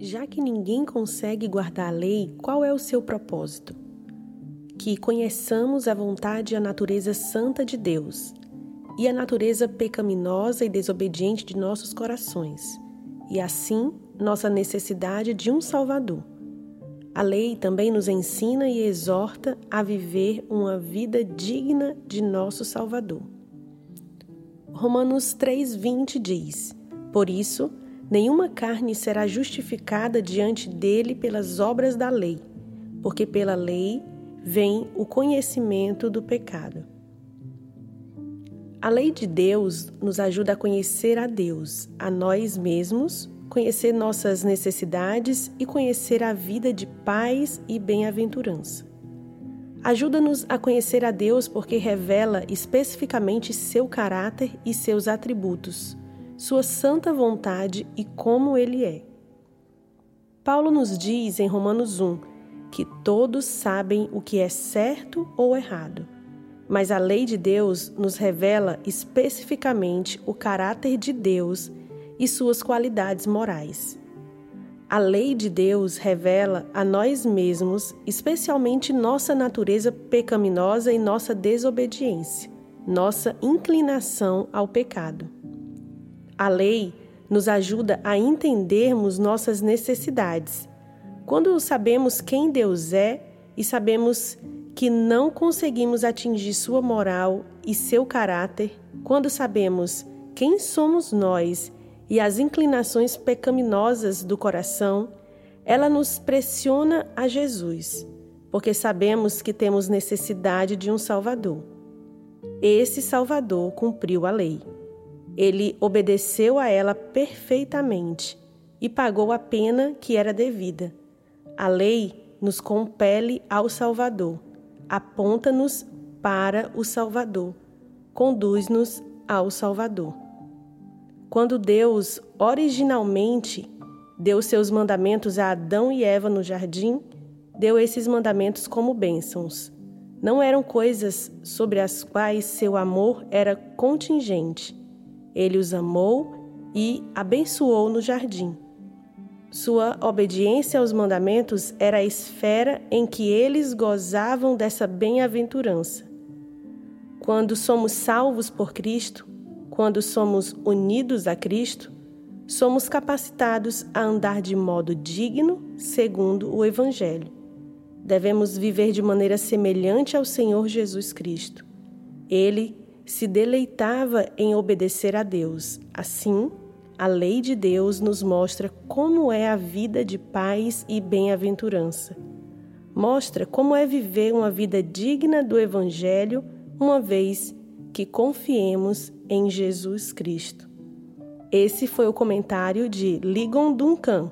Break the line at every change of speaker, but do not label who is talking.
Já que ninguém consegue guardar a lei, qual é o seu propósito? Que conheçamos a vontade e a natureza santa de Deus e a natureza pecaminosa e desobediente de nossos corações, e assim nossa necessidade de um Salvador. A lei também nos ensina e exorta a viver uma vida digna de nosso Salvador. Romanos 3,20 diz: Por isso, nenhuma carne será justificada diante dele pelas obras da lei, porque pela lei vem o conhecimento do pecado. A lei de Deus nos ajuda a conhecer a Deus, a nós mesmos, conhecer nossas necessidades e conhecer a vida de paz e bem-aventurança. Ajuda-nos a conhecer a Deus porque revela especificamente seu caráter e seus atributos, sua santa vontade e como ele é. Paulo nos diz em Romanos 1 que todos sabem o que é certo ou errado, mas a lei de Deus nos revela especificamente o caráter de Deus e suas qualidades morais. A lei de Deus revela a nós mesmos, especialmente nossa natureza pecaminosa e nossa desobediência, nossa inclinação ao pecado. A lei nos ajuda a entendermos nossas necessidades. Quando sabemos quem Deus é e sabemos que não conseguimos atingir sua moral e seu caráter, quando sabemos quem somos nós e as inclinações pecaminosas do coração, ela nos pressiona a Jesus, porque sabemos que temos necessidade de um Salvador. Esse Salvador cumpriu a lei. Ele obedeceu a ela perfeitamente e pagou a pena que era devida. A lei nos compele ao Salvador, aponta-nos para o Salvador, conduz-nos ao Salvador. Quando Deus originalmente deu seus mandamentos a Adão e Eva no jardim, deu esses mandamentos como bênçãos. Não eram coisas sobre as quais seu amor era contingente. Ele os amou e abençoou no jardim. Sua obediência aos mandamentos era a esfera em que eles gozavam dessa bem-aventurança. Quando somos salvos por Cristo, quando somos unidos a Cristo, somos capacitados a andar de modo digno, segundo o Evangelho. Devemos viver de maneira semelhante ao Senhor Jesus Cristo. Ele se deleitava em obedecer a Deus. Assim, a lei de Deus nos mostra como é a vida de paz e bem-aventurança. Mostra como é viver uma vida digna do Evangelho, uma vez que confiemos em Jesus Cristo. Esse foi o comentário de Ligon Duncan,